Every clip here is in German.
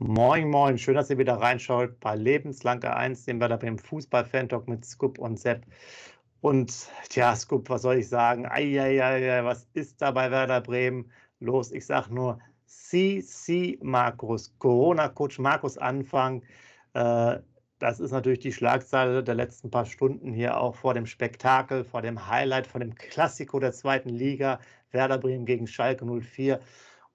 Moin, moin, schön, dass ihr wieder reinschaut bei Lebenslange 1, den wir da beim Fußball-Fan-Talk mit Scoop und Sepp. Und tja, Scoop, was soll ich sagen? Eieiei, was ist da bei Werder Bremen los? Ich sag nur, CC Markus, Corona-Coach Markus Anfang. Äh, das ist natürlich die Schlagzeile der letzten paar Stunden hier auch vor dem Spektakel, vor dem Highlight, vor dem Klassiko der zweiten Liga. Werder Bremen gegen Schalke 04.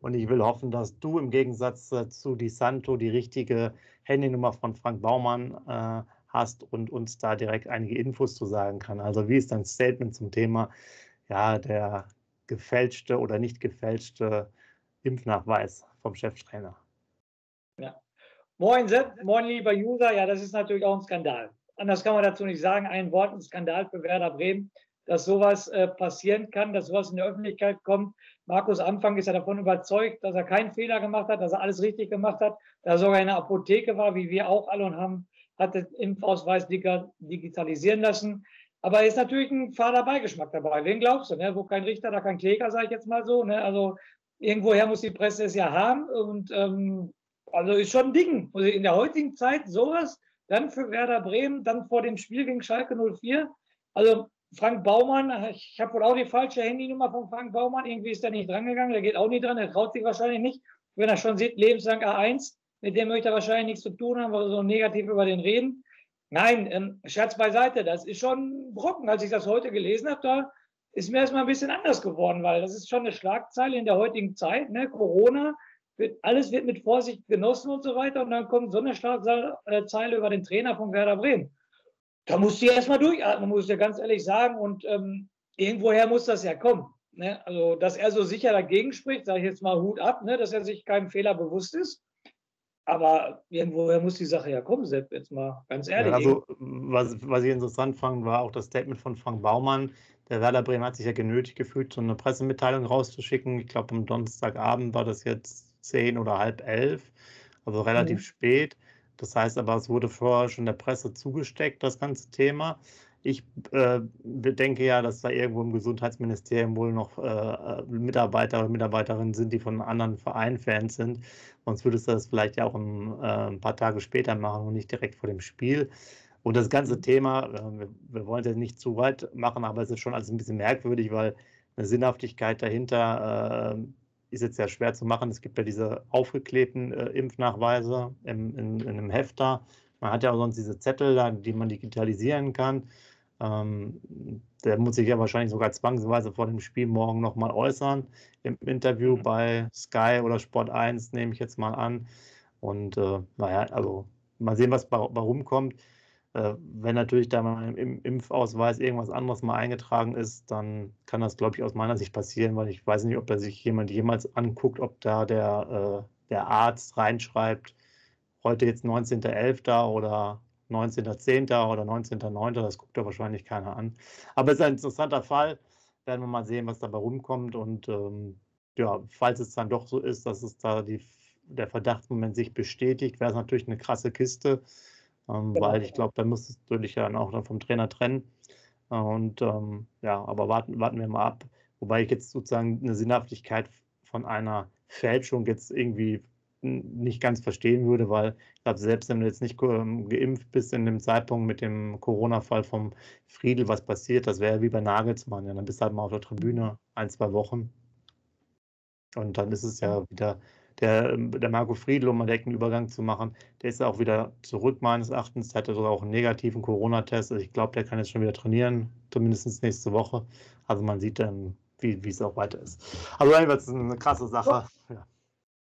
Und ich will hoffen, dass du im Gegensatz äh, zu Di Santo die richtige Handynummer von Frank Baumann äh, hast und uns da direkt einige Infos zu sagen kann. Also wie ist dein Statement zum Thema, ja, der gefälschte oder nicht gefälschte Impfnachweis vom Cheftrainer? Ja. Moin Sepp, moin lieber User. Ja, das ist natürlich auch ein Skandal. Anders kann man dazu nicht sagen. Ein Wort, ein Skandal für Werder Bremen dass sowas äh, passieren kann, dass sowas in die Öffentlichkeit kommt. Markus Anfang ist ja davon überzeugt, dass er keinen Fehler gemacht hat, dass er alles richtig gemacht hat, dass er sogar in der Apotheke war, wie wir auch alle und haben, hat den Impfausweis digitalisieren lassen. Aber ist natürlich ein fader Beigeschmack dabei. Wen glaubst du? Ne? Wo kein Richter, da kein Kläger, sage ich jetzt mal so. Ne? Also irgendwoher muss die Presse es ja haben. Und ähm, also ist schon ein Ding. Also in der heutigen Zeit sowas, dann für Werder Bremen, dann vor dem Spiel gegen Schalke 04. Also Frank Baumann, ich habe wohl auch die falsche Handynummer von Frank Baumann. Irgendwie ist er nicht drangegangen. Der geht auch nicht dran. Der traut sich wahrscheinlich nicht. Wenn er schon sieht, lebenslang A1, mit dem möchte er wahrscheinlich nichts zu tun haben, weil wir so negativ über den reden. Nein, ähm, Scherz beiseite. Das ist schon Brocken. Als ich das heute gelesen habe, da ist mir erstmal ein bisschen anders geworden, weil das ist schon eine Schlagzeile in der heutigen Zeit. Ne? Corona, wird, alles wird mit Vorsicht genossen und so weiter. Und dann kommt so eine Schlagzeile über den Trainer von Werder Bremen da musst du erstmal durchatmen, muss ich dir ganz ehrlich sagen. Und ähm, irgendwoher muss das ja kommen. Ne? Also, dass er so sicher dagegen spricht, sage ich jetzt mal Hut ab, ne? dass er sich keinem Fehler bewusst ist. Aber irgendwoher muss die Sache ja kommen, Sepp, jetzt mal ganz ehrlich. Ja, also, was, was ich interessant fand, war auch das Statement von Frank Baumann. Der Werder Bremen hat sich ja genötigt gefühlt, so eine Pressemitteilung rauszuschicken. Ich glaube, am Donnerstagabend war das jetzt zehn oder halb elf, also relativ mhm. spät. Das heißt aber, es wurde vorher schon der Presse zugesteckt, das ganze Thema. Ich äh, denke ja, dass da irgendwo im Gesundheitsministerium wohl noch äh, Mitarbeiter oder Mitarbeiterinnen sind, die von anderen Vereinen Fans sind. Sonst würdest du das vielleicht ja auch ein, äh, ein paar Tage später machen und nicht direkt vor dem Spiel. Und das ganze Thema, äh, wir, wir wollen es jetzt nicht zu weit machen, aber es ist schon alles ein bisschen merkwürdig, weil eine Sinnhaftigkeit dahinter äh, ist jetzt ja schwer zu machen. Es gibt ja diese aufgeklebten äh, Impfnachweise im, in, in, einem Hefter. Man hat ja auch sonst diese Zettel, da, die man digitalisieren kann. Ähm, der muss sich ja wahrscheinlich sogar zwangsweise vor dem Spiel morgen nochmal äußern im Interview mhm. bei Sky oder Sport 1, nehme ich jetzt mal an. Und äh, naja, also mal sehen, was bei, bei rumkommt. Äh, wenn natürlich da mal im Impfausweis irgendwas anderes mal eingetragen ist, dann kann das, glaube ich, aus meiner Sicht passieren, weil ich weiß nicht, ob da sich jemand jemals anguckt, ob da der, äh, der Arzt reinschreibt, heute jetzt 19.11. oder 19.10. oder 19.09. Das guckt da wahrscheinlich keiner an. Aber es ist ein interessanter Fall. Werden wir mal sehen, was dabei rumkommt. Und ähm, ja, falls es dann doch so ist, dass es da die, der Verdachtsmoment sich bestätigt, wäre es natürlich eine krasse Kiste ähm, genau. weil ich glaube, da müsstest du dich ja dann auch dann vom Trainer trennen. Äh, und ähm, ja, aber warten, warten wir mal ab. Wobei ich jetzt sozusagen eine Sinnhaftigkeit von einer Fälschung jetzt irgendwie nicht ganz verstehen würde, weil ich glaube, selbst wenn du jetzt nicht ähm, geimpft bist in dem Zeitpunkt mit dem Corona-Fall vom Friedel, was passiert, das wäre wie bei Nagelsmann. Ja, dann bist du halt mal auf der Tribüne ein, zwei Wochen. Und dann ist es ja wieder der, ähm, der Marco Friedl, um mal direkt einen Übergang zu machen, der ist auch wieder zurück, meines Erachtens. Der hatte sogar auch einen negativen Corona-Test. Also ich glaube, der kann jetzt schon wieder trainieren, zumindest nächste Woche. Also man sieht dann, wie, wie es auch weiter ist. Also jedenfalls eine krasse Sache. Ja.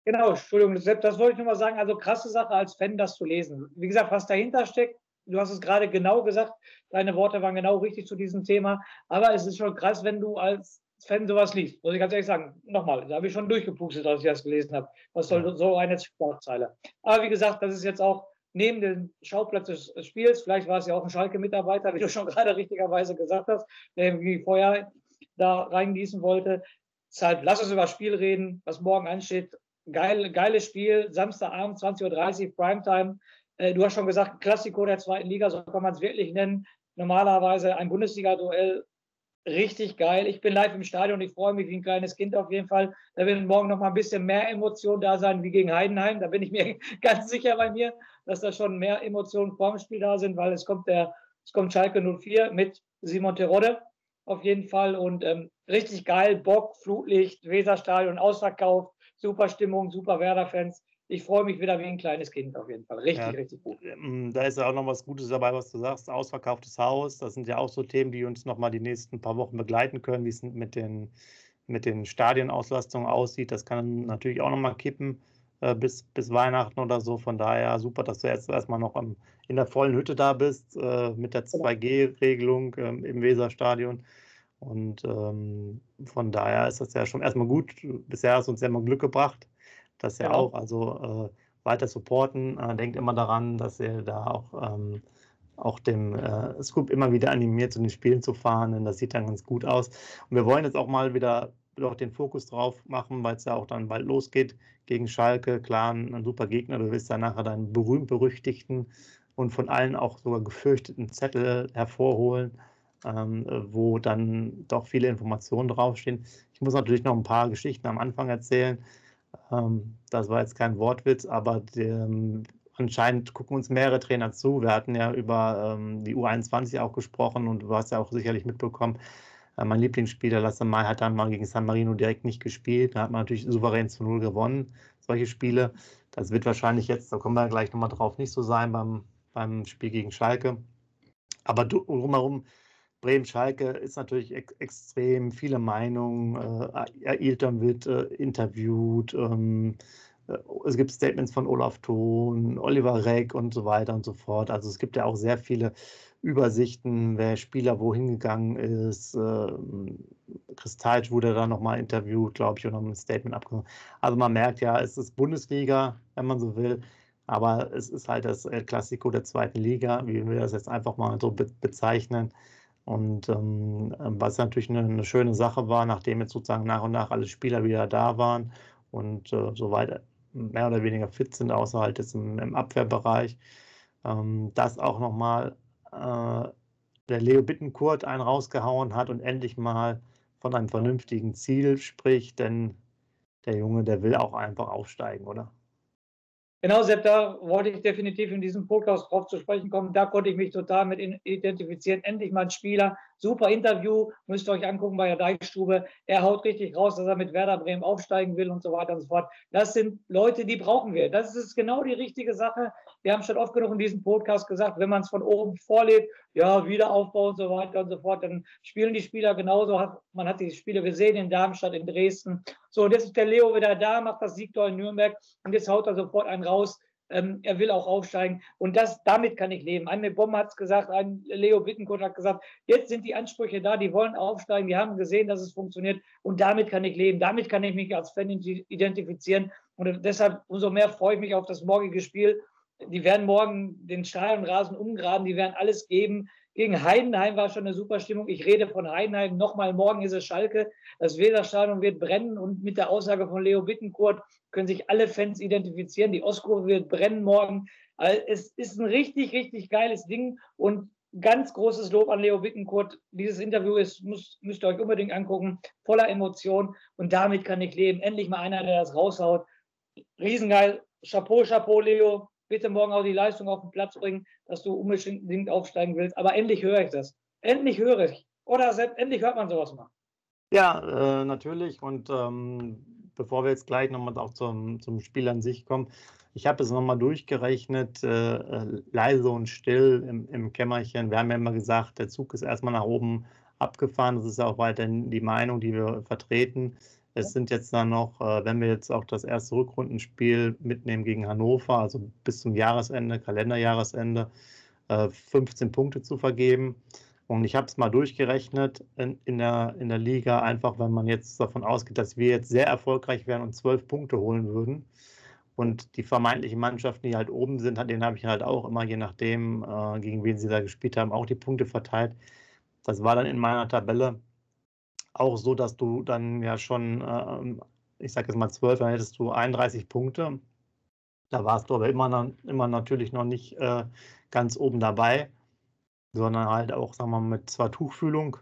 Genau, Entschuldigung, Sepp, das wollte ich nur mal sagen. Also krasse Sache als Fan, das zu lesen. Wie gesagt, was dahinter steckt, du hast es gerade genau gesagt, deine Worte waren genau richtig zu diesem Thema. Aber es ist schon krass, wenn du als Fan sowas liest. Muss ich ganz ehrlich sagen, nochmal, da habe ich schon durchgepustet, als ich das gelesen habe. Was soll so eine Sportzeile? Aber wie gesagt, das ist jetzt auch neben dem Schauplatz des Spiels, vielleicht war es ja auch ein Schalke-Mitarbeiter, wie du schon gerade richtigerweise gesagt hast, der irgendwie vorher da reingießen wollte. Deshalb lass uns über das Spiel reden, was morgen ansteht. Geil, geiles Spiel, Samstagabend, 20.30 Uhr, Primetime. Äh, du hast schon gesagt, Klassiko der zweiten Liga, so kann man es wirklich nennen. Normalerweise ein Bundesliga-Duell richtig geil. Ich bin live im Stadion, ich freue mich wie ein kleines Kind auf jeden Fall. Da werden morgen noch mal ein bisschen mehr Emotionen da sein wie gegen Heidenheim. Da bin ich mir ganz sicher bei mir, dass da schon mehr Emotionen vor dem Spiel da sind, weil es kommt der, es kommt Schalke 04 mit Simon Terodde auf jeden Fall und ähm, richtig geil, Bock, Flutlicht, Weserstadion ausverkauft, super Stimmung, super Werder-Fans ich freue mich wieder wie ein kleines Kind auf jeden Fall. Richtig, ja, richtig gut. Ähm, da ist ja auch noch was Gutes dabei, was du sagst. Ausverkauftes Haus. Das sind ja auch so Themen, die uns noch mal die nächsten paar Wochen begleiten können, wie es mit den, mit den Stadionauslastungen aussieht. Das kann natürlich auch noch mal kippen äh, bis, bis Weihnachten oder so. Von daher super, dass du jetzt erstmal noch am, in der vollen Hütte da bist äh, mit der 2G-Regelung genau. ähm, im Weserstadion. Und ähm, von daher ist das ja schon erstmal gut. Bisher hast du uns ja immer Glück gebracht das ja genau. auch. Also äh, weiter supporten. Äh, denkt immer daran, dass ihr da auch, ähm, auch dem äh, Scoop immer wieder animiert, zu den Spielen zu fahren, denn das sieht dann ganz gut aus. Und wir wollen jetzt auch mal wieder doch den Fokus drauf machen, weil es ja auch dann bald losgeht gegen Schalke. Klar, ein, ein super Gegner. Du wirst dann nachher deinen berühmt-berüchtigten und von allen auch sogar gefürchteten Zettel hervorholen, ähm, wo dann doch viele Informationen draufstehen. Ich muss natürlich noch ein paar Geschichten am Anfang erzählen. Ähm, das war jetzt kein Wortwitz, aber dem, anscheinend gucken uns mehrere Trainer zu. Wir hatten ja über ähm, die U21 auch gesprochen und du hast ja auch sicherlich mitbekommen, äh, mein Lieblingsspieler Lasse Mai hat dann mal gegen San Marino direkt nicht gespielt. Da hat man natürlich souverän zu Null gewonnen, solche Spiele. Das wird wahrscheinlich jetzt, da kommen wir gleich nochmal drauf, nicht so sein beim, beim Spiel gegen Schalke. Aber drumherum Bremen-Schalke ist natürlich ex extrem viele Meinungen. Äh, Ailton wird äh, interviewt. Ähm, äh, es gibt Statements von Olaf Thon, Oliver Reck und so weiter und so fort. Also es gibt ja auch sehr viele Übersichten, wer Spieler wohin gegangen ist. Äh, Kristallsch wurde da nochmal interviewt, glaube ich, und noch ein Statement abgenommen. Also man merkt ja, es ist Bundesliga, wenn man so will. Aber es ist halt das Clasico der zweiten Liga, wie wir das jetzt einfach mal so be bezeichnen. Und ähm, was natürlich eine, eine, schöne Sache war, nachdem jetzt sozusagen nach und nach alle Spieler wieder da waren und äh, soweit mehr oder weniger fit sind, außer halt jetzt im, im Abwehrbereich, ähm, dass auch nochmal äh, der Leo Bittenkurt einen rausgehauen hat und endlich mal von einem vernünftigen Ziel spricht, denn der Junge, der will auch einfach aufsteigen, oder? Genau, Sepp, da wollte ich definitiv in diesem Podcast drauf zu sprechen kommen. Da konnte ich mich total mit identifizieren. Endlich mal ein Spieler. Super Interview, müsst ihr euch angucken bei der Deichstube. Er haut richtig raus, dass er mit Werder Bremen aufsteigen will und so weiter und so fort. Das sind Leute, die brauchen wir. Das ist genau die richtige Sache. Wir haben schon oft genug in diesem Podcast gesagt, wenn man es von oben vorlebt, ja, Wiederaufbau und so weiter und so fort, dann spielen die Spieler genauso. Man hat die Spiele gesehen in Darmstadt, in Dresden. So, und jetzt ist der Leo wieder da, macht das Siegtor in Nürnberg und jetzt haut er sofort einen raus. Ähm, er will auch aufsteigen. Und das, damit kann ich leben. Anne Bomb hat es gesagt, ein Leo Bittenkurt hat gesagt, jetzt sind die Ansprüche da, die wollen aufsteigen, die haben gesehen, dass es funktioniert. Und damit kann ich leben. Damit kann ich mich als Fan identifizieren. Und deshalb umso mehr freue ich mich auf das morgige Spiel die werden morgen den Stadionrasen umgraben, die werden alles geben. Gegen Heidenheim war schon eine super Stimmung. Ich rede von Heidenheim. Nochmal, morgen ist es Schalke. Das Weserstadion wird brennen und mit der Aussage von Leo Bittenkurt können sich alle Fans identifizieren. Die Ostkurve wird brennen morgen. Also es ist ein richtig, richtig geiles Ding und ganz großes Lob an Leo Bittenkurt. Dieses Interview ist, muss, müsst ihr euch unbedingt angucken, voller Emotion und damit kann ich leben. Endlich mal einer, der das raushaut. Riesengeil. Chapeau, Chapeau, Leo bitte morgen auch die Leistung auf den Platz bringen, dass du unbedingt aufsteigen willst. Aber endlich höre ich das. Endlich höre ich. Oder Sepp, endlich hört man sowas mal. Ja, äh, natürlich. Und ähm, bevor wir jetzt gleich nochmal auch zum, zum Spiel an sich kommen, ich habe es nochmal durchgerechnet, äh, äh, leise und still im, im Kämmerchen. Wir haben ja immer gesagt, der Zug ist erstmal nach oben abgefahren. Das ist ja auch weiterhin die Meinung, die wir vertreten. Es sind jetzt dann noch, äh, wenn wir jetzt auch das erste Rückrundenspiel mitnehmen gegen Hannover, also bis zum Jahresende, Kalenderjahresende, 15 äh, Punkte zu vergeben. Und ich habe es mal durchgerechnet in, der, in der Liga, einfach wenn man jetzt davon ausgeht, dass wir jetzt sehr erfolgreich wären und zwölf Punkte holen würden. Und die vermeintlichen Mannschaften, die halt oben sind, denen habe ich halt auch immer, je nachdem, äh, gegen wen sie da gespielt haben, auch die Punkte verteilt. Das war dann in meiner Tabelle auch so, dass du dann ja schon, äh, ich sage jetzt mal zwölf, dann hättest du 31 Punkte. Da warst du aber immer, immer natürlich noch nicht äh, ganz oben dabei sondern halt auch, sagen wir mal, mit zwar Tuchfühlung,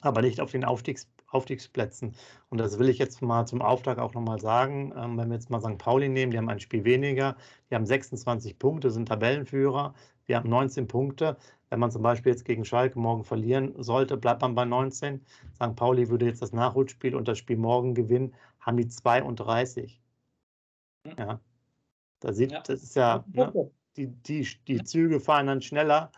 aber nicht auf den Aufstiegs, Aufstiegsplätzen. Und das will ich jetzt mal zum Auftrag auch nochmal sagen. Ähm, wenn wir jetzt mal St. Pauli nehmen, die haben ein Spiel weniger, die haben 26 Punkte, sind Tabellenführer, wir haben 19 Punkte. Wenn man zum Beispiel jetzt gegen Schalke morgen verlieren sollte, bleibt man bei 19. St. Pauli würde jetzt das Nachholspiel und das Spiel morgen gewinnen, haben die 32. Ja, da sieht, das ist ja, ne, die, die, die Züge fahren dann schneller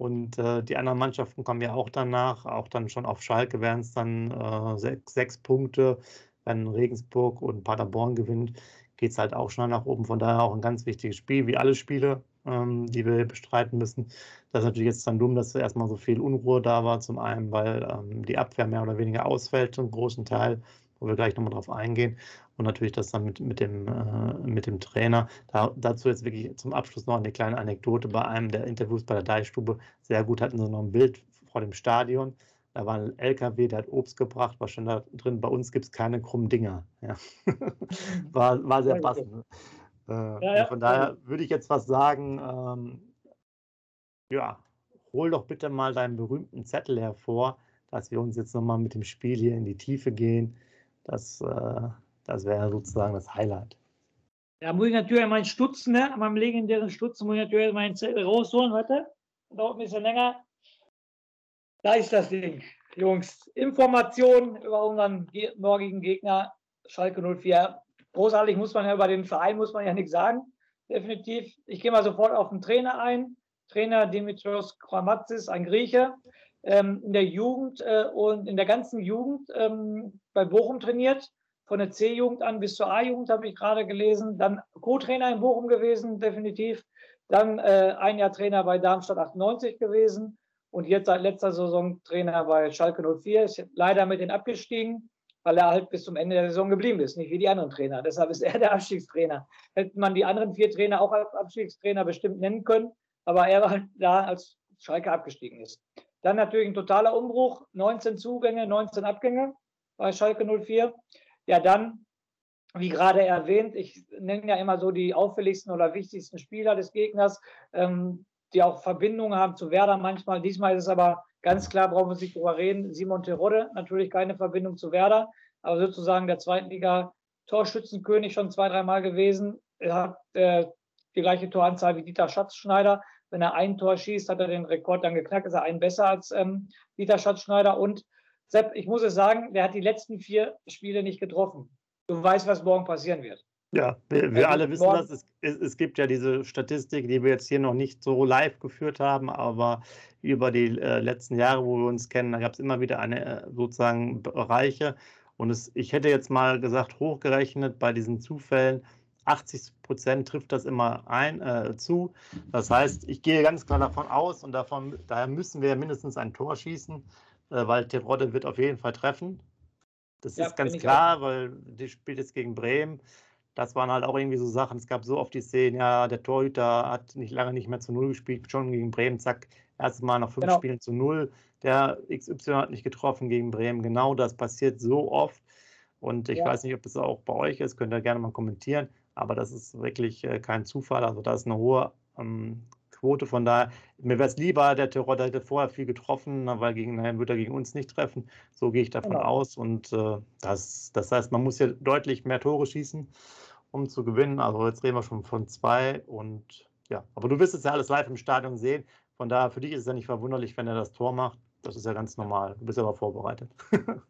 und äh, die anderen Mannschaften kommen ja auch danach, auch dann schon auf Schalke wären es dann äh, sechs, sechs, Punkte. Wenn Regensburg und Paderborn gewinnt, geht es halt auch schnell nach oben. Von daher auch ein ganz wichtiges Spiel, wie alle Spiele, ähm, die wir bestreiten müssen. Das ist natürlich jetzt dann dumm, dass erstmal so viel Unruhe da war. Zum einen, weil ähm, die Abwehr mehr oder weniger ausfällt, zum großen Teil, wo wir gleich nochmal drauf eingehen und natürlich das dann mit, mit, dem, äh, mit dem Trainer. Da, dazu jetzt wirklich zum Abschluss noch eine kleine Anekdote. Bei einem der Interviews bei der Deichstube, sehr gut, hatten sie noch ein Bild vor dem Stadion. Da war ein LKW, der hat Obst gebracht, war schon da drin. Bei uns gibt es keine krummen Dinger. Ja. war, war sehr passend. Äh, ja, ja. Von daher würde ich jetzt was sagen. Ähm, ja, hol doch bitte mal deinen berühmten Zettel hervor, dass wir uns jetzt nochmal mit dem Spiel hier in die Tiefe gehen. Das, äh, das wäre sozusagen das Highlight. Da muss ich natürlich meinen Stutzen, ne? meinem legendären Stutzen, muss ich natürlich meinen Zettel rausholen. Warte, dauert ein bisschen länger. Da ist das Ding. Jungs, Informationen über unseren morgigen Gegner, Schalke 04. Großartig muss man ja über den Verein, muss man ja nichts sagen. Definitiv. Ich gehe mal sofort auf den Trainer ein. Trainer Dimitrios Kramatzis, ein Grieche, ähm, in der Jugend äh, und in der ganzen Jugend ähm, bei Bochum trainiert von der C-Jugend an bis zur A-Jugend, habe ich gerade gelesen. Dann Co-Trainer in Bochum gewesen, definitiv. Dann äh, ein Jahr Trainer bei Darmstadt 98 gewesen und jetzt seit letzter Saison Trainer bei Schalke 04. Ist leider mit den abgestiegen, weil er halt bis zum Ende der Saison geblieben ist, nicht wie die anderen Trainer. Deshalb ist er der Abstiegstrainer. Hätte man die anderen vier Trainer auch als Abstiegstrainer bestimmt nennen können, aber er war halt da, als Schalke abgestiegen ist. Dann natürlich ein totaler Umbruch, 19 Zugänge, 19 Abgänge bei Schalke 04 ja dann, wie gerade erwähnt, ich nenne ja immer so die auffälligsten oder wichtigsten Spieler des Gegners, ähm, die auch Verbindungen haben zu Werder manchmal. Diesmal ist es aber ganz klar, brauchen wir nicht drüber reden. Simon Terodde, natürlich keine Verbindung zu Werder, aber sozusagen der Zweitliga-Torschützenkönig schon zwei, dreimal gewesen. Er hat äh, die gleiche Toranzahl wie Dieter Schatzschneider. Wenn er ein Tor schießt, hat er den Rekord dann geknackt, ist er einen besser als ähm, Dieter Schatzschneider und Sepp, ich muss es sagen, der hat die letzten vier Spiele nicht getroffen. Du weißt, was morgen passieren wird. Ja, wir, wir alle wissen das. Es, es, gibt ja diese Statistik, die wir jetzt hier noch nicht so live geführt haben, aber über die äh, letzten Jahre, wo wir uns kennen, da gab es immer wieder eine äh, sozusagen Bereiche. Und es, ich hätte jetzt mal gesagt, hochgerechnet bei diesen Zufällen, 80 Prozent trifft das immer ein äh, zu. Das heißt, ich gehe ganz klar davon aus und davon, daher müssen wir mindestens ein Tor schießen weil Terodde wird auf jeden Fall treffen. Das ja, ist ganz klar, auch. weil die spielt jetzt gegen Bremen. Das waren halt auch irgendwie so Sachen. Es gab so oft die Szenen, ja, der Torhüter hat nicht lange nicht mehr zu Null gespielt, schon gegen Bremen, zack, erstes Mal nach fünf genau. Spielen zu Null. Der XY hat nicht getroffen gegen Bremen. Genau das passiert so oft. Und ich ja. weiß nicht, ob das auch bei euch ist, könnt ihr gerne mal kommentieren. Aber das ist wirklich äh, kein Zufall. Also da ist eine hohe ähm, Quote. Von daher, mir wäre es lieber, der Terror hätte vorher viel getroffen, weil gegen Herrn wird er gegen uns nicht treffen. So gehe ich davon genau. aus. Und äh, das, das heißt, man muss hier deutlich mehr Tore schießen, um zu gewinnen. Also jetzt reden wir schon von zwei. Und ja, aber du wirst es ja alles live im Stadion sehen. Von daher, für dich ist es ja nicht verwunderlich, wenn er das Tor macht. Das ist ja ganz normal. Du bist aber vorbereitet.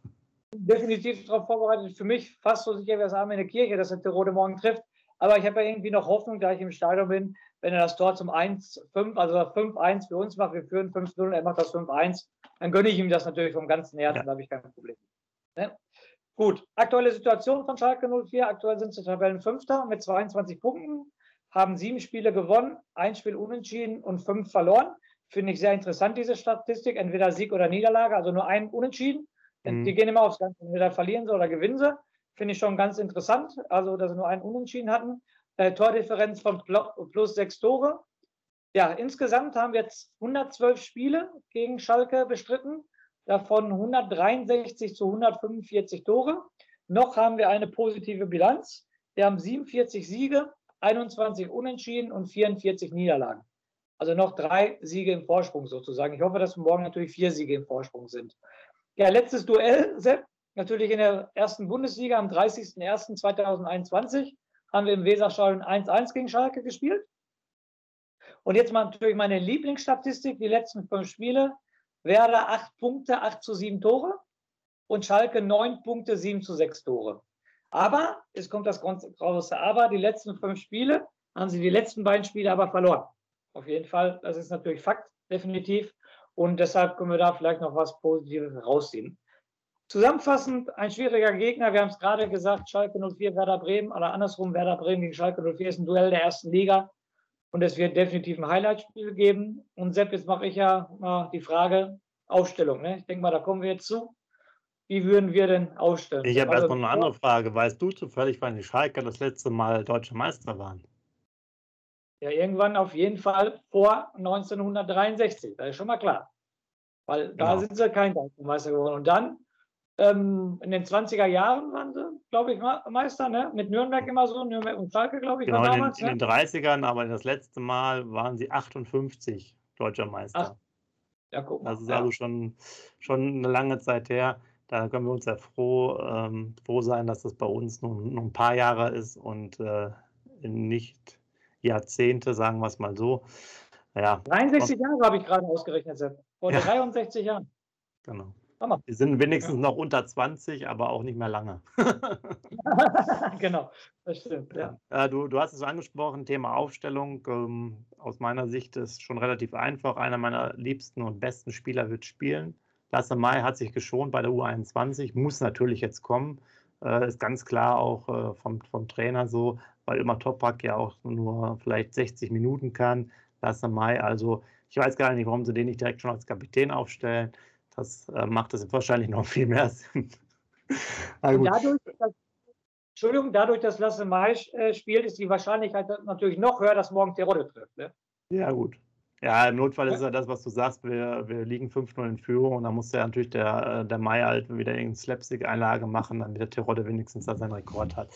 Definitiv darauf vorbereitet. Für mich fast so sicher wie das Arme in der Kirche, dass er Terode morgen trifft. Aber ich habe ja irgendwie noch Hoffnung, da ich im Stadion bin, wenn er das Tor zum 1-5, also 5-1 für uns macht, wir führen 5-0, er macht das 5-1, dann gönne ich ihm das natürlich vom ganzen Herzen, ja. da habe ich kein Problem. Ne? Gut, aktuelle Situation von Schalke 04. Aktuell sind sie Tabellenfünfter mit 22 Punkten, haben sieben Spiele gewonnen, ein Spiel unentschieden und fünf verloren. finde ich sehr interessant, diese Statistik. Entweder Sieg oder Niederlage, also nur ein Unentschieden. Mhm. Die gehen immer aufs Ganze, entweder verlieren sie oder gewinnen sie. Finde ich schon ganz interessant. Also, dass sie nur einen Unentschieden hatten. Äh, Tordifferenz von plus sechs Tore. Ja, insgesamt haben wir jetzt 112 Spiele gegen Schalke bestritten, davon 163 zu 145 Tore. Noch haben wir eine positive Bilanz. Wir haben 47 Siege, 21 Unentschieden und 44 Niederlagen. Also noch drei Siege im Vorsprung sozusagen. Ich hoffe, dass morgen natürlich vier Siege im Vorsprung sind. Ja, letztes Duell, Sepp, natürlich in der ersten Bundesliga am 30.01.2021 haben wir im Weserstadion 1-1 gegen Schalke gespielt. Und jetzt mal natürlich meine Lieblingsstatistik, die letzten fünf Spiele. Werder 8 Punkte, 8 zu 7 Tore und Schalke 9 Punkte, 7 zu 6 Tore. Aber, es kommt das große Aber, die letzten fünf Spiele haben sie die letzten beiden Spiele aber verloren. Auf jeden Fall, das ist natürlich Fakt, definitiv. Und deshalb können wir da vielleicht noch was Positives rausziehen. Zusammenfassend, ein schwieriger Gegner. Wir haben es gerade gesagt, Schalke 04, Werder Bremen oder andersrum, Werder Bremen gegen Schalke 04 ist ein Duell der ersten Liga. Und es wird definitiv ein Highlight-Spiel geben. Und Sepp, jetzt mache ich ja mal die Frage Aufstellung. Ne? Ich denke mal, da kommen wir jetzt zu. Wie würden wir denn ausstellen? Ich habe also, erstmal eine andere Frage. Weißt du zufällig, wann die Schalke das letzte Mal deutsche Meister waren? Ja, irgendwann auf jeden Fall vor 1963. Das ist schon mal klar. Weil da genau. sind sie kein deutscher Meister geworden. Und dann ähm, in den 20er Jahren waren sie, glaube ich, Meister, ne? Mit Nürnberg immer so, Nürnberg und Schalke, glaube ich, genau, war damals. In den, ne? in den 30ern, aber das letzte Mal waren sie 58 deutscher Meister. Ach. Ja, guck mal. Das ist ja. also schon, schon eine lange Zeit her. Da können wir uns ja froh, ähm, froh sein, dass das bei uns nur, nur ein paar Jahre ist und äh, nicht Jahrzehnte, sagen wir es mal so. Ja. 63 Jahre habe ich gerade ausgerechnet, Sepp. Vor ja. 63 Jahren. Genau. Wir sind wenigstens noch unter 20, aber auch nicht mehr lange. genau, das stimmt. Ja. ja. Du, du hast es angesprochen, Thema Aufstellung. Ähm, aus meiner Sicht ist schon relativ einfach. Einer meiner liebsten und besten Spieler wird spielen. Lasse Mai hat sich geschont bei der U21, muss natürlich jetzt kommen. Äh, ist ganz klar auch äh, vom, vom Trainer so, weil immer Toprak ja auch nur vielleicht 60 Minuten kann. Lasse Mai, also ich weiß gar nicht, warum sie den nicht direkt schon als Kapitän aufstellen. Das äh, macht es wahrscheinlich noch viel mehr Sinn. dadurch, dass, Entschuldigung, dadurch, dass Lasse Mai äh, spielt, ist die Wahrscheinlichkeit natürlich noch höher, dass morgen Terodde trifft. Ne? Ja, gut. Ja, im Notfall ist ja das, was du sagst. Wir, wir liegen 5-0 in Führung und dann muss ja natürlich der, äh, der Mai halt wieder irgendeine Slapstick-Einlage machen, damit der Terodde wenigstens da seinen Rekord hat.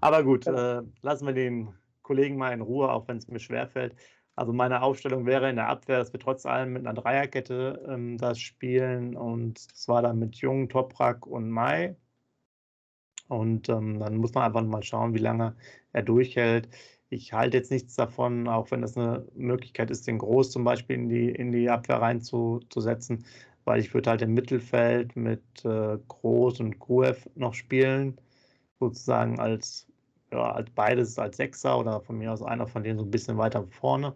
Aber gut, äh, lassen wir den Kollegen mal in Ruhe, auch wenn es mir schwerfällt. Also meine Aufstellung wäre in der Abwehr, dass wir trotz allem mit einer Dreierkette ähm, das spielen und zwar dann mit Jung, Toprak und Mai. Und ähm, dann muss man einfach mal schauen, wie lange er durchhält. Ich halte jetzt nichts davon, auch wenn das eine Möglichkeit ist, den Groß zum Beispiel in die, in die Abwehr reinzusetzen, weil ich würde halt im Mittelfeld mit äh, Groß und Gruev noch spielen, sozusagen als ja, als beides als Sechser oder von mir aus einer von denen so ein bisschen weiter vorne.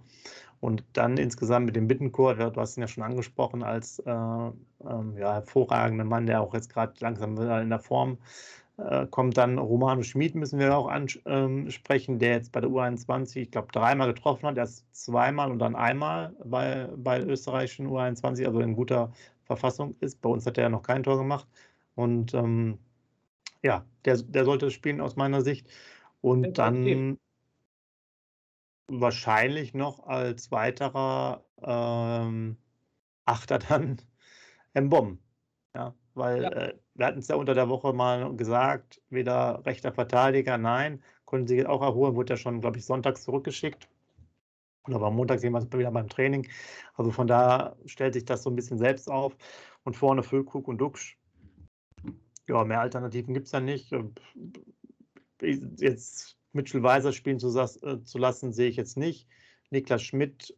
Und dann insgesamt mit dem Bittenchor, du hast ihn ja schon angesprochen, als äh, ähm, ja, hervorragender Mann, der auch jetzt gerade langsam wieder in der Form äh, kommt. Dann Romano Schmid müssen wir auch ansprechen, ähm, der jetzt bei der U21, ich glaube, dreimal getroffen hat, erst zweimal und dann einmal bei, bei der österreichischen U21, also in guter Verfassung ist. Bei uns hat er ja noch kein Tor gemacht. Und ähm, ja, der, der sollte spielen aus meiner Sicht. Und dann wahrscheinlich noch als weiterer ähm, Achter dann Mbom. Ja, weil ja. Äh, wir hatten es ja unter der Woche mal gesagt, weder rechter Verteidiger, nein, konnten sie auch erholen, wurde ja schon, glaube ich, sonntags zurückgeschickt. Oder war montags jemals wieder beim Training. Also von da stellt sich das so ein bisschen selbst auf. Und vorne Füllkrug und Duxch. Ja, mehr Alternativen gibt es ja nicht jetzt Mitchell Weiser spielen zu, äh, zu, lassen, sehe ich jetzt nicht. Niklas Schmidt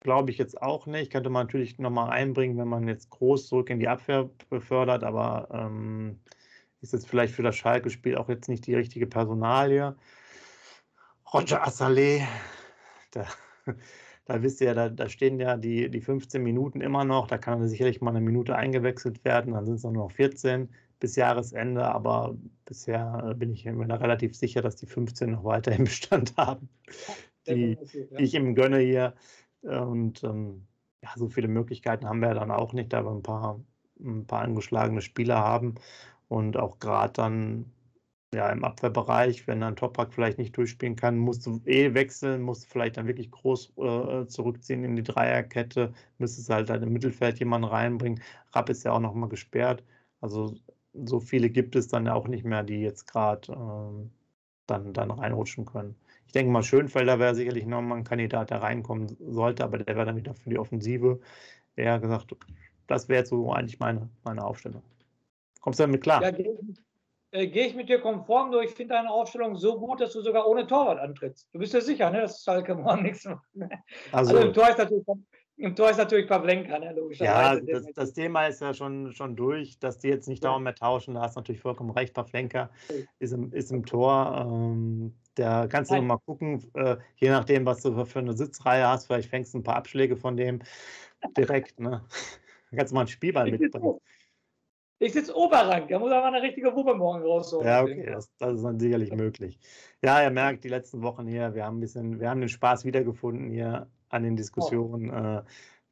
glaube ich jetzt auch nicht. Könnte man natürlich nochmal einbringen, wenn man jetzt groß zurück in die Abwehr befördert, aber ähm, ist jetzt vielleicht für das Schalke-Spiel auch jetzt nicht die richtige Personalie. Roger Assalé, da, da wisst ihr ja, da, da, stehen ja die, die 15 Minuten immer noch. Da kann sicherlich mal eine Minute eingewechselt werden, dann sind es nur noch 14 bis Jahresende, aber bisher äh, bin ich mir relativ sicher, dass die 15 noch weiter im Bestand haben, die, die ich ihm gönne hier. Und ähm, ja, so viele Möglichkeiten haben wir dann auch nicht, da wir ein paar, ein paar angeschlagene Spieler haben und auch gerade dann ja, im Abwehrbereich, wenn dann Toprak vielleicht nicht durchspielen kann, musst du eh wechseln, musst du vielleicht dann wirklich groß äh, zurückziehen in die Dreierkette, müsstest halt dann im Mittelfeld jemanden reinbringen. Rapp ist ja auch nochmal gesperrt. Also so viele gibt es dann auch nicht mehr, die jetzt gerade ähm, dann, dann reinrutschen können. Ich denke mal, Schönfelder wäre sicherlich nochmal ein Kandidat, der reinkommen sollte, aber der wäre dann wieder für die Offensive. Eher gesagt, das wäre so eigentlich meine, meine Aufstellung. Kommst du damit klar? Ja, gehe ich, äh, geh ich, mit dir konform, nur ich finde deine Aufstellung so gut, dass du sogar ohne Torwart antrittst. Du bist ja sicher, ne, dass Schalke morgen nichts macht. Ne? Also, also, im Tor ist natürlich, im Tor ist natürlich Pavlenka, ne, logischerweise. Ja, das, das, Thema ist ja schon, schon durch, dass die jetzt nicht ja. dauernd mehr tauschen. Da hast du natürlich vollkommen recht. Pavlenka ist im, ist im Tor. Ähm, da kannst du mal gucken, äh, je nachdem, was du für eine Sitzreihe hast. Vielleicht fängst du ein paar Abschläge von dem direkt. Ne? Da kannst du mal einen Spielball mitbringen. Ich sitze Oberrang, da muss aber eine richtige Wuppe morgen rausholen. Ja, okay, das, das, ist dann sicherlich möglich. Ja, ihr merkt, die letzten Wochen hier, wir haben ein bisschen, wir haben den Spaß wiedergefunden hier an den Diskussionen. Oh.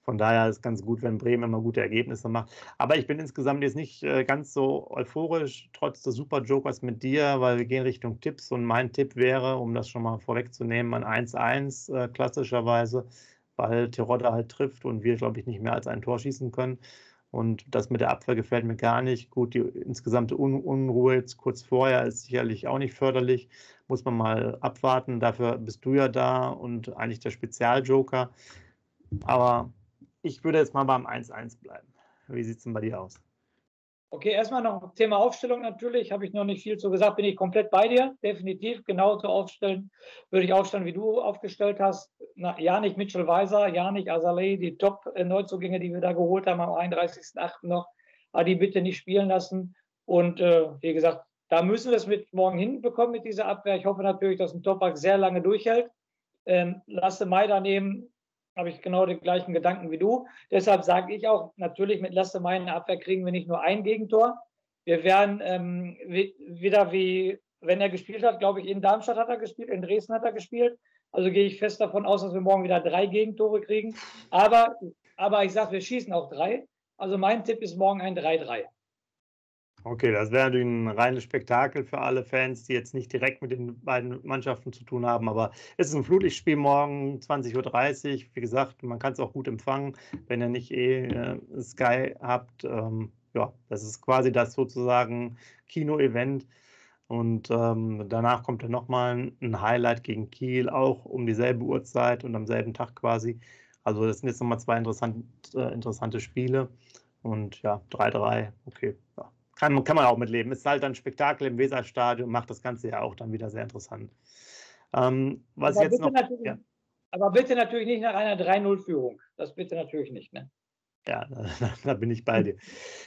Von daher ist es ganz gut, wenn Bremen immer gute Ergebnisse macht. Aber ich bin insgesamt jetzt nicht äh, ganz so euphorisch, trotz des Super Jokers mit dir, weil wir gehen Richtung Tipps. Und mein Tipp wäre, um das schon mal vorwegzunehmen, ein 1-1 äh, klassischerweise, weil Terodde halt trifft und wir, glaube ich, nicht mehr als ein Tor schießen können. Und das mit der Abwehr gefällt mir gar nicht. Gut, die insgesamte Un Unruhe jetzt kurz vorher ist sicherlich auch nicht förderlich. Muss man mal abwarten. Dafür bist du ja da und eigentlich der Spezialjoker. Aber ich würde jetzt mal beim 1-1 bleiben. Wie sieht es denn bei dir aus? Okay, erstmal noch Thema Aufstellung natürlich, habe ich noch nicht viel zu gesagt, bin ich komplett bei dir, definitiv genauso aufstellen, würde ich aufstellen, wie du aufgestellt hast. Na, ja, Mitchell Weiser, ja, nicht Azalei, die Top-Neuzugänge, die wir da geholt haben am 31.08. noch, aber die bitte nicht spielen lassen. Und äh, wie gesagt, da müssen wir es mit morgen hinbekommen mit dieser Abwehr. Ich hoffe natürlich, dass ein Topak sehr lange durchhält. Ähm, Lasse Mai daneben habe ich genau den gleichen Gedanken wie du. Deshalb sage ich auch, natürlich mit Lasse Mai in der Abwehr kriegen wir nicht nur ein Gegentor. Wir werden ähm, wieder wie, wenn er gespielt hat, glaube ich, in Darmstadt hat er gespielt, in Dresden hat er gespielt. Also gehe ich fest davon aus, dass wir morgen wieder drei Gegentore kriegen. Aber, aber ich sage, wir schießen auch drei. Also mein Tipp ist morgen ein 3-3. Okay, das wäre natürlich ein reines Spektakel für alle Fans, die jetzt nicht direkt mit den beiden Mannschaften zu tun haben. Aber es ist ein Flutlichtspiel morgen, 20.30 Uhr. Wie gesagt, man kann es auch gut empfangen, wenn ihr nicht eh äh, Sky habt. Ähm, ja, das ist quasi das sozusagen Kino-Event. Und ähm, danach kommt dann nochmal ein Highlight gegen Kiel, auch um dieselbe Uhrzeit und am selben Tag quasi. Also das sind jetzt nochmal zwei interessant, äh, interessante Spiele. Und ja, 3-3, okay, ja, kann, kann man auch mitleben. Ist halt ein Spektakel im Weserstadion, macht das Ganze ja auch dann wieder sehr interessant. Ähm, was aber, jetzt noch, ja. aber bitte natürlich nicht nach einer 3-0-Führung. Das bitte natürlich nicht. Ne? Ja, da, da, bin ich bei dir.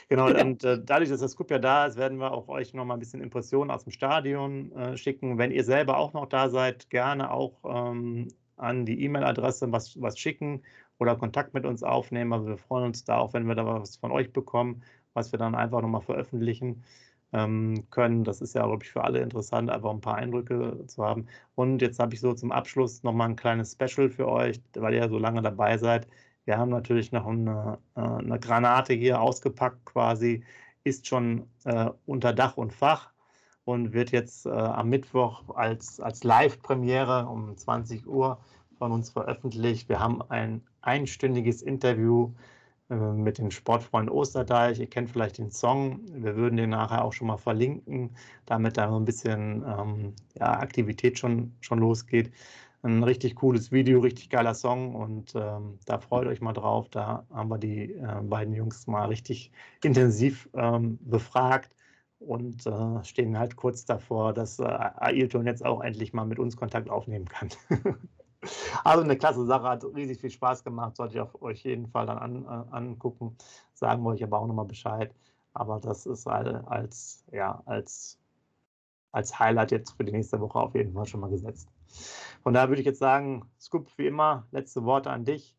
Genau, und äh, dadurch, dass das Cup ja da ist, werden wir auch euch nochmal ein bisschen Impressionen aus dem Stadion äh, schicken. Wenn ihr selber auch noch da seid, gerne auch ähm, an die E-Mail-Adresse was, was schicken oder Kontakt mit uns aufnehmen. Also wir freuen uns da auch, wenn wir da was von euch bekommen was wir dann einfach nochmal veröffentlichen ähm, können. Das ist ja, glaube ich, für alle interessant, einfach ein paar Eindrücke zu haben. Und jetzt habe ich so zum Abschluss nochmal ein kleines Special für euch, weil ihr ja so lange dabei seid. Wir haben natürlich noch eine, äh, eine Granate hier ausgepackt quasi, ist schon äh, unter Dach und Fach und wird jetzt äh, am Mittwoch als, als Live-Premiere um 20 Uhr von uns veröffentlicht. Wir haben ein einstündiges Interview mit den Sportfreunden Osterdeich. Ihr kennt vielleicht den Song. Wir würden den nachher auch schon mal verlinken, damit da ein bisschen ähm, ja, Aktivität schon, schon losgeht. Ein richtig cooles Video, richtig geiler Song und ähm, da freut euch mal drauf. Da haben wir die äh, beiden Jungs mal richtig intensiv ähm, befragt und äh, stehen halt kurz davor, dass äh, Ailton jetzt auch endlich mal mit uns Kontakt aufnehmen kann. Also eine klasse Sache, hat riesig viel Spaß gemacht, sollte ich auf euch jeden Fall dann an, äh, angucken. Sagen wir euch aber auch nochmal Bescheid. Aber das ist als, ja, als, als Highlight jetzt für die nächste Woche auf jeden Fall schon mal gesetzt. Von daher würde ich jetzt sagen, Scoop, wie immer, letzte Worte an dich.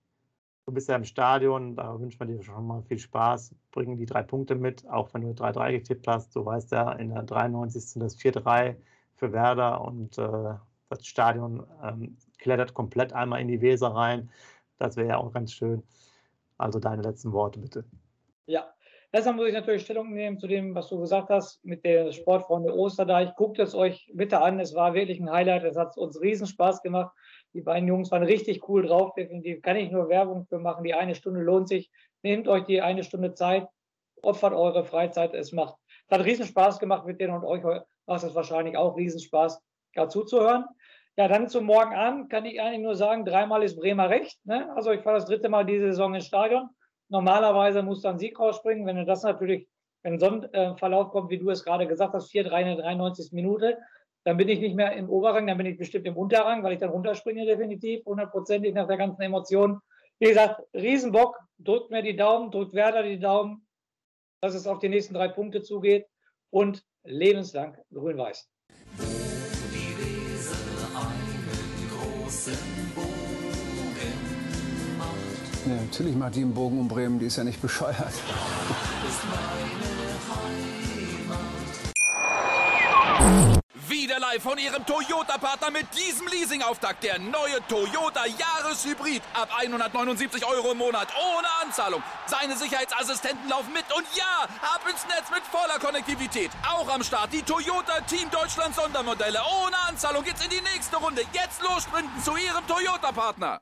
Du bist ja im Stadion, da wünschen wir dir schon mal viel Spaß. Bringen die drei Punkte mit, auch wenn du 3-3 getippt hast. Du weißt ja, in der 93. das 4-3 für Werder und äh, das Stadion ähm, klettert komplett einmal in die Weser rein. Das wäre ja auch ganz schön. Also deine letzten Worte bitte. Ja, deshalb muss ich natürlich Stellung nehmen zu dem, was du gesagt hast mit der Sportfreunde Osterdeich. Guckt es euch bitte an. Es war wirklich ein Highlight. Es hat uns riesen Spaß gemacht. Die beiden Jungs waren richtig cool drauf. Definitiv kann ich nur Werbung für machen. Die eine Stunde lohnt sich. Nehmt euch die eine Stunde Zeit. Opfert eure Freizeit. Es macht, hat riesen Spaß gemacht mit denen und euch macht es wahrscheinlich auch riesen Spaß, da zuzuhören. Ja, dann zum Morgen an kann ich eigentlich nur sagen, dreimal ist Bremer recht. Ne? Also ich fahre das dritte Mal diese Saison ins Stadion. Normalerweise muss dann Sieg rausspringen. Wenn du das natürlich, wenn so ein äh, Verlauf kommt, wie du es gerade gesagt hast, 4-3 in der 93. Minute, dann bin ich nicht mehr im Oberrang, dann bin ich bestimmt im Unterrang, weil ich dann runterspringe definitiv, hundertprozentig nach der ganzen Emotion. Wie gesagt, Riesenbock, drückt mir die Daumen, drückt Werder die Daumen, dass es auf die nächsten drei Punkte zugeht und lebenslang grün-weiß. Ja, natürlich macht die einen Bogen um Bremen, die ist ja nicht bescheuert. Wieder live von Ihrem Toyota-Partner mit diesem Leasing-Auftakt. Der neue Toyota Jahreshybrid. Ab 179 Euro im Monat. Ohne Anzahlung. Seine Sicherheitsassistenten laufen mit. Und ja, ab ins Netz mit voller Konnektivität. Auch am Start die Toyota Team Deutschland Sondermodelle. Ohne Anzahlung geht's in die nächste Runde. Jetzt los zu Ihrem Toyota-Partner.